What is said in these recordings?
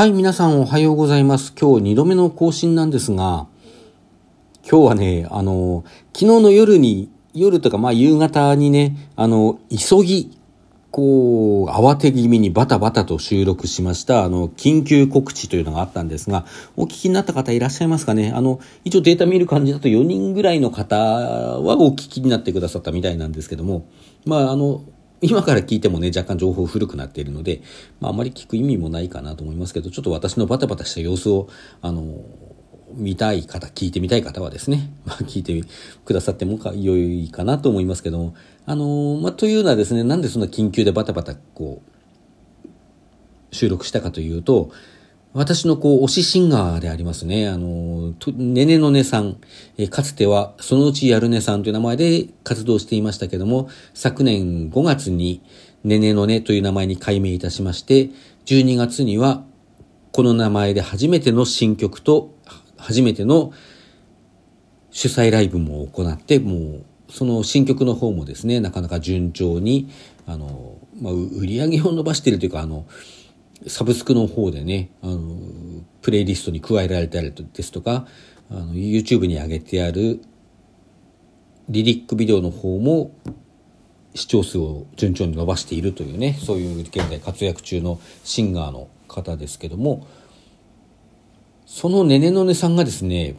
はい、皆さんおはようございます。今日2度目の更新なんですが、今日はね、あの、昨日の夜に、夜とかまあ夕方にね、あの、急ぎ、こう、慌て気味にバタバタと収録しました、あの、緊急告知というのがあったんですが、お聞きになった方いらっしゃいますかね？あの、一応データ見る感じだと4人ぐらいの方はお聞きになってくださったみたいなんですけども、まあ、あの、今から聞いてもね、若干情報古くなっているので、まあ、あまり聞く意味もないかなと思いますけど、ちょっと私のバタバタした様子を、あの、見たい方、聞いてみたい方はですね、まあ、聞いてくださってもか良いかなと思いますけども、あの、まあ、というのはですね、なんでそんな緊急でバタバタ、こう、収録したかというと、私のこう、推しシンガーでありますね。あの、ねねのねさん、えかつてはそのうちやるねさんという名前で活動していましたけども、昨年5月にねねのねという名前に改名いたしまして、12月にはこの名前で初めての新曲と初めての主催ライブも行って、もうその新曲の方もですね、なかなか順調に、あの、まあ、売り上げを伸ばしているというか、あの、サブスクの方でね、あの、プレイリストに加えられたりですとか、あの、YouTube に上げてあるリリックビデオの方も視聴数を順調に伸ばしているというね、そういう現在活躍中のシンガーの方ですけども、そのねねのねさんがですね、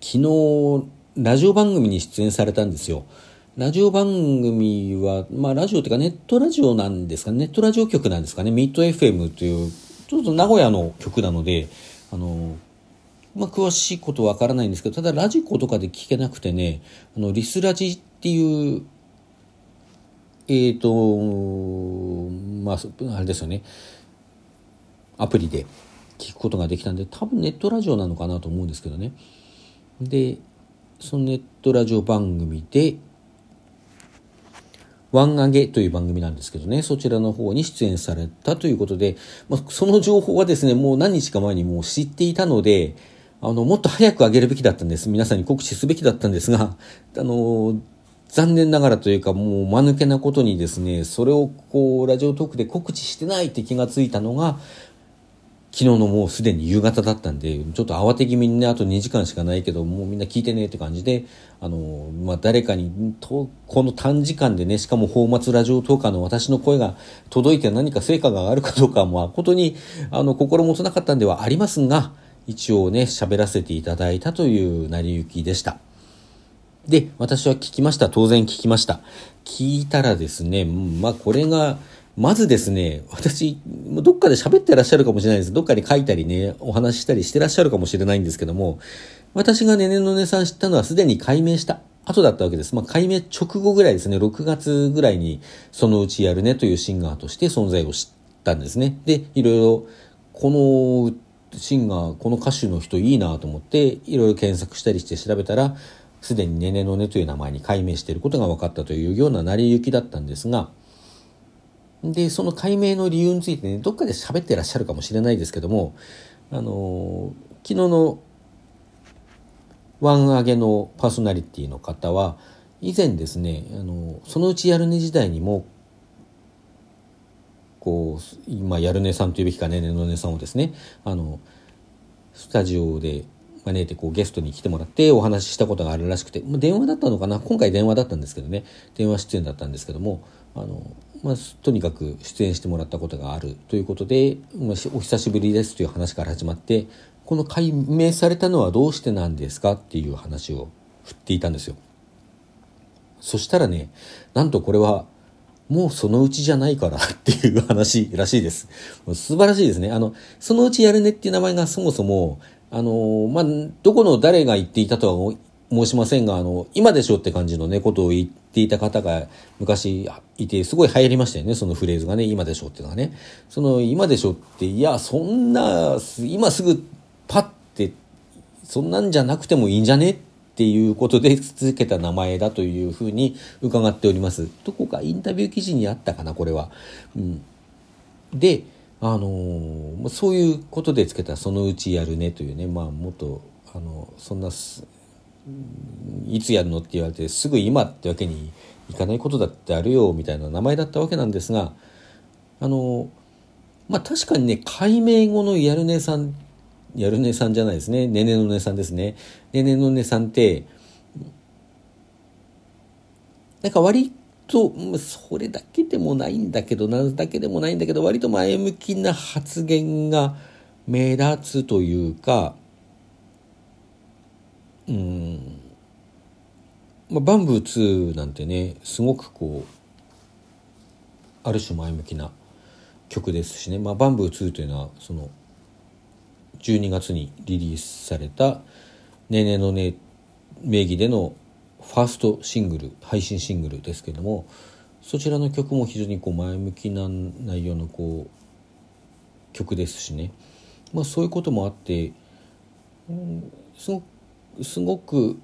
昨日、ラジオ番組に出演されたんですよ。ラジオ番組は、まあラジオというかネットラジオなんですかね、ネットラジオ局なんですかね、ミッド FM という、ちょっと名古屋の曲なので、あの、まあ詳しいことわからないんですけど、ただラジコとかで聞けなくてね、あの、リスラジっていう、えっ、ー、と、まあ、あれですよね、アプリで聞くことができたんで、多分ネットラジオなのかなと思うんですけどね。で、そのネットラジオ番組で、ワンアゲという番組なんですけどね、そちらの方に出演されたということで、まあ、その情報はですね、もう何日か前にもう知っていたので、あの、もっと早く上げるべきだったんです。皆さんに告知すべきだったんですが、あの、残念ながらというか、もう間抜けなことにですね、それをこう、ラジオトークで告知してないって気がついたのが、昨日のもうすでに夕方だったんで、ちょっと慌て気味にね、あと2時間しかないけど、もうみんな聞いてねって感じで、あの、まあ、誰かにと、この短時間でね、しかも放末ラジオトーカーの私の声が届いて何か成果があるかどうかは、誠に、あの、心もとなかったんではありますが、一応ね、喋らせていただいたという成り行きでした。で、私は聞きました。当然聞きました。聞いたらですね、まあ、これが、まずですね、私、どっかで喋ってらっしゃるかもしれないです。どっかに書いたりね、お話ししたりしてらっしゃるかもしれないんですけども、私がねねのねさん知ったのはすでに解明した後だったわけです。まあ、解明直後ぐらいですね、6月ぐらいにそのうちやるねというシンガーとして存在を知ったんですね。で、いろいろ、このシンガー、この歌手の人いいなと思って、いろいろ検索したりして調べたら、すでにねねのねという名前に解明していることが分かったというような成り行きだったんですが、で、その解明の理由についてね、どっかで喋ってらっしゃるかもしれないですけども、あの、昨日のワンアゲのパーソナリティの方は、以前ですね、あの、そのうちやるね時代にも、こう、今、やるねさんというべきかねねのねさんをですね、あの、スタジオで招いてこうゲストに来てもらってお話ししたことがあるらしくて、まあ、電話だったのかな今回電話だったんですけどね、電話出演だったんですけども、あの、まあ、とにかく出演してもらったことがあるということで、まあ、お久しぶりですという話から始まって、この解明されたのはどうしてなんですかっていう話を振っていたんですよ。そしたらね、なんとこれは、もうそのうちじゃないからっていう話らしいです。素晴らしいですね。あの、そのうちやるねっていう名前がそもそも、あの、まあ、どこの誰が言っていたとは申しませんが、あの、今でしょって感じのね、ことを言ってていた方が昔いて、すごい流行りましたよね、そのフレーズがね、今でしょっていうのがね。その、今でしょって、いや、そんな、今すぐパッて、そんなんじゃなくてもいいんじゃねっていうことで続けた名前だというふうに伺っております。どこかインタビュー記事にあったかな、これは。うん。で、あのー、そういうことでつけたそのうちやるねというね、まあもっと、あの、そんな、いつやるのって言われてすぐ今ってわけにいかないことだってあるよみたいな名前だったわけなんですがあのまあ確かにね、解明後のやるねさん、やるねさんじゃないですね。ねねのねさんですね。ねねのねさんって、なんか割と、それだけでもないんだけど、なんだけでもないんだけど、割と前向きな発言が目立つというか、うん、まあ、バンブー2なんてね、すごくこう、ある種前向きな曲ですしね、まあ、バンブー2というのは、その、12月にリリースされた、ねねのね名義でのファーストシングル配信シングルですけどもそちらの曲も非常にこう前向きな内容のこう曲ですしね、まあ、そういうこともあって、うん、すごすごく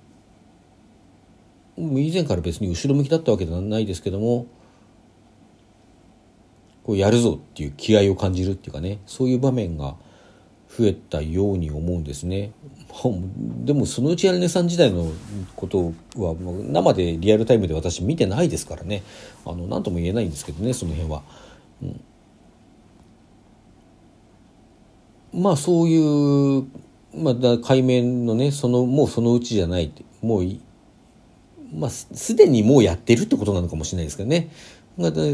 以前から別に後ろ向きだったわけではないですけどもこうやるぞっていう気合を感じるっていうかねそういう場面が増えたように思うんですね。でもそのうちやるねさん時代のことは生でリアルタイムで私見てないですからねあの何とも言えないんですけどねその辺は。うん、まあそういう、まあ、海面のねそのもうそのうちじゃないってもうまあすでにもうやってるってことなのかもしれないですけどね。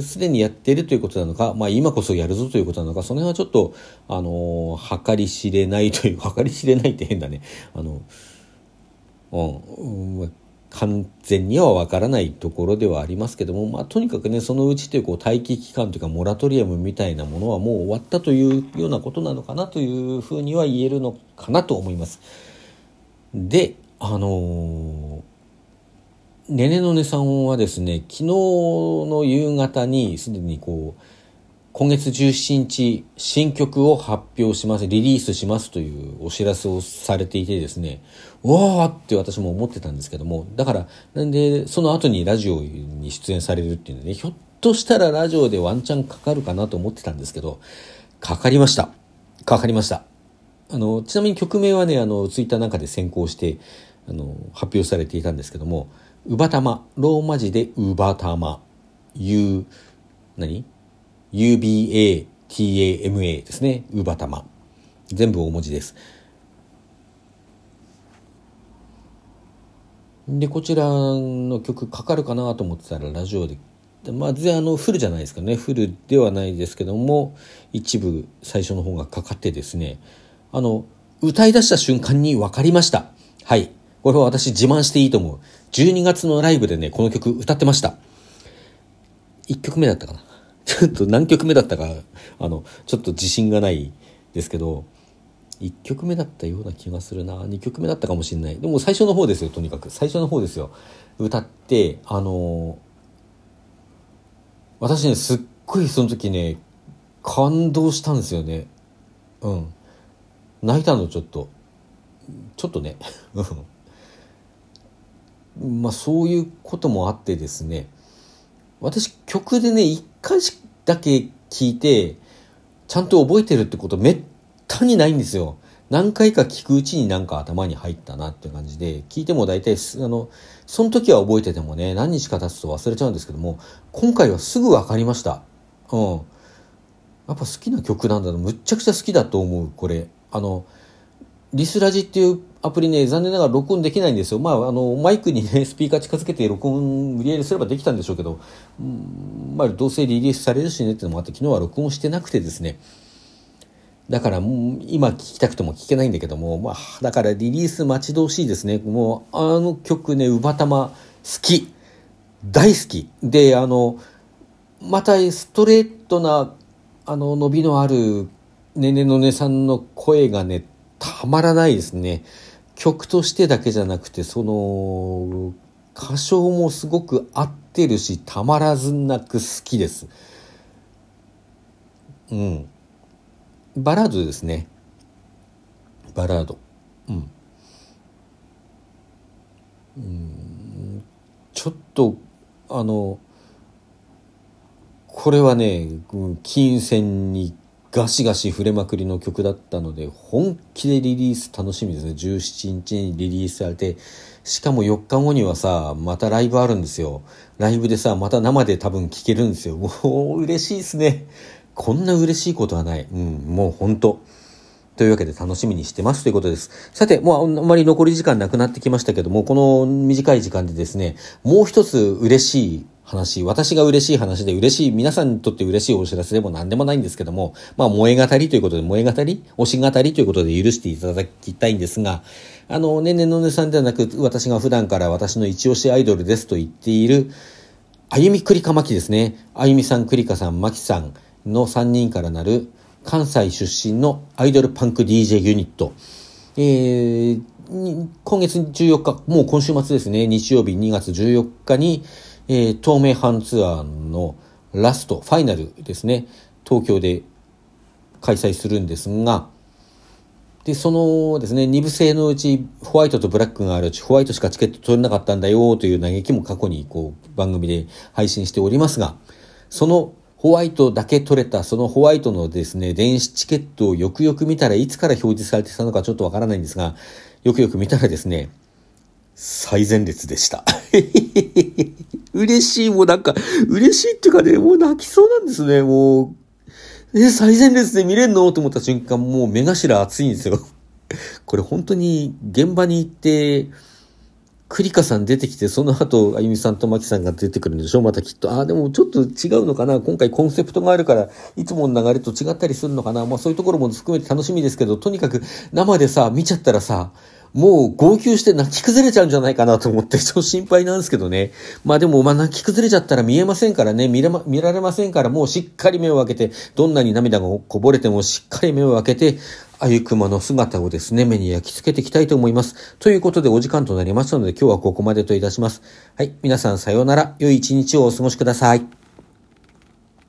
すでにやってるということなのか、まあ、今こそやるぞということなのかその辺はちょっと、あの計り知れないという 計り知れないって変だね。あの、うん、完全にはわからないところではありますけども、まあ、とにかくねそのうちというこう待機期間というかモラトリアムみたいなものはもう終わったというようなことなのかなというふうには言えるのかなと思います。であのねねのねさんはですね、昨日の夕方にすでにこう、今月17日新曲を発表します、リリースしますというお知らせをされていてですね、わーって私も思ってたんですけども、だから、なんで、その後にラジオに出演されるっていうので、ね、ひょっとしたらラジオでワンチャンかかるかなと思ってたんですけど、かかりました。かかりました。あの、ちなみに曲名はね、あの、ツイッターなんかで先行して、あの、発表されていたんですけども、うばたま、ローマ字でうばたま、U、何？?UBATAMA ですね。うばたま。全部大文字です。で、こちらの曲かかるかなと思ってたらラジオで、まあ、全然あの、フルじゃないですかね。フルではないですけども、一部最初の方がかかってですね、あの、歌い出した瞬間に分かりました。はい。これは私自慢していいと思う。12月のライブでね、この曲歌ってました。1曲目だったかな。ちょっと何曲目だったか、あの、ちょっと自信がないですけど、1曲目だったような気がするな。2曲目だったかもしれない。でも最初の方ですよ、とにかく。最初の方ですよ。歌って、あの私ね、すっごいその時ね、感動したんですよね。うん。泣いたの、ちょっと。ちょっとね。まあそういうこともあってですね、私曲でね、一回だけ聴いて、ちゃんと覚えてるってことめったにないんですよ。何回か聞くうちになんか頭に入ったなっていう感じで、聞いても大体、あの、その時は覚えててもね、何日か経つと忘れちゃうんですけども、今回はすぐ分かりました。うん。やっぱ好きな曲なんだなむっちゃくちゃ好きだと思う、これ。あの、リスラジっていうアプリね、残念ながら録音できないんですよ。まあ、あの、マイクにね、スピーカー近づけて録音無理やりすればできたんでしょうけど、うん、まあ、どうせリリースされるしねっていうのもあって、昨日は録音してなくてですね、だから、今聞きたくても聞けないんだけども、まあ、だからリリース待ち遠しいですね。もう、あの曲ね、うばたま、好き。大好き。で、あの、またストレートな、あの、伸びのある、ねねのねさんの声がね、たまらないですね。曲としてだけじゃなくて、その、歌唱もすごく合ってるし、たまらずなく好きです。うん。バラードですね。バラード。うん。うん、ちょっと、あの、これはね、金銭にガシガシ触れまくりの曲だったので、本気でリリース楽しみですね。17日にリリースされて、しかも4日後にはさ、またライブあるんですよ。ライブでさ、また生で多分聴けるんですよ。もう嬉しいですね。こんな嬉しいことはない。うん、もう本当というわけで楽しみにしてますということです。さて、もうあんまり残り時間なくなってきましたけども、この短い時間でですね、もう一つ嬉しい話、私が嬉しい話で嬉しい、皆さんにとって嬉しいお知らせでも何でもないんですけども、まあ、萌え語りということで、萌え語り推し語りということで許していただきたいんですが、あの、ねねのねさんではなく、私が普段から私の一押しアイドルですと言っている、あゆみくりかまきですね。あゆみさん、くりかさん、まきさんの3人からなる、関西出身のアイドルパンク DJ ユニット。えー、今月14日、もう今週末ですね、日曜日2月14日に、えー、東名阪ツアーのラスト、ファイナルですね、東京で開催するんですが、で、そのですね、2部制のうち、ホワイトとブラックがあるうち、ホワイトしかチケット取れなかったんだよという嘆きも過去にこう番組で配信しておりますが、そのホワイトだけ取れた、そのホワイトのですね、電子チケットをよくよく見たらいつから表示されてたのかちょっとわからないんですが、よくよく見たらですね、最前列でした。嬉しい、もうなんか、嬉しいっていうかね、もう泣きそうなんですね、もう。え、最前列で見れんの？と思った瞬間、もう目頭熱いんですよ。これ本当に現場に行って、クリカさん出てきて、その後、あゆみさんとマキさんが出てくるんでしょ？またきっと。ああ、でもちょっと違うのかな？今回コンセプトがあるから、いつもの流れと違ったりするのかな？まあそういうところも含めて楽しみですけど、とにかく生でさ、見ちゃったらさ、もう号泣して泣き崩れちゃうんじゃないかなと思って、ちょっと心配なんですけどね。まあでも、まあ泣き崩れちゃったら見えませんからね、見れま、見られませんから、もうしっかり目を開けて、どんなに涙がこぼれてもしっかり目を開けて、あゆくまの姿をですね、目に焼き付けていきたいと思います。ということでお時間となりましたので今日はここまでといたします。はい。皆さんさようなら。良い一日をお過ごしください。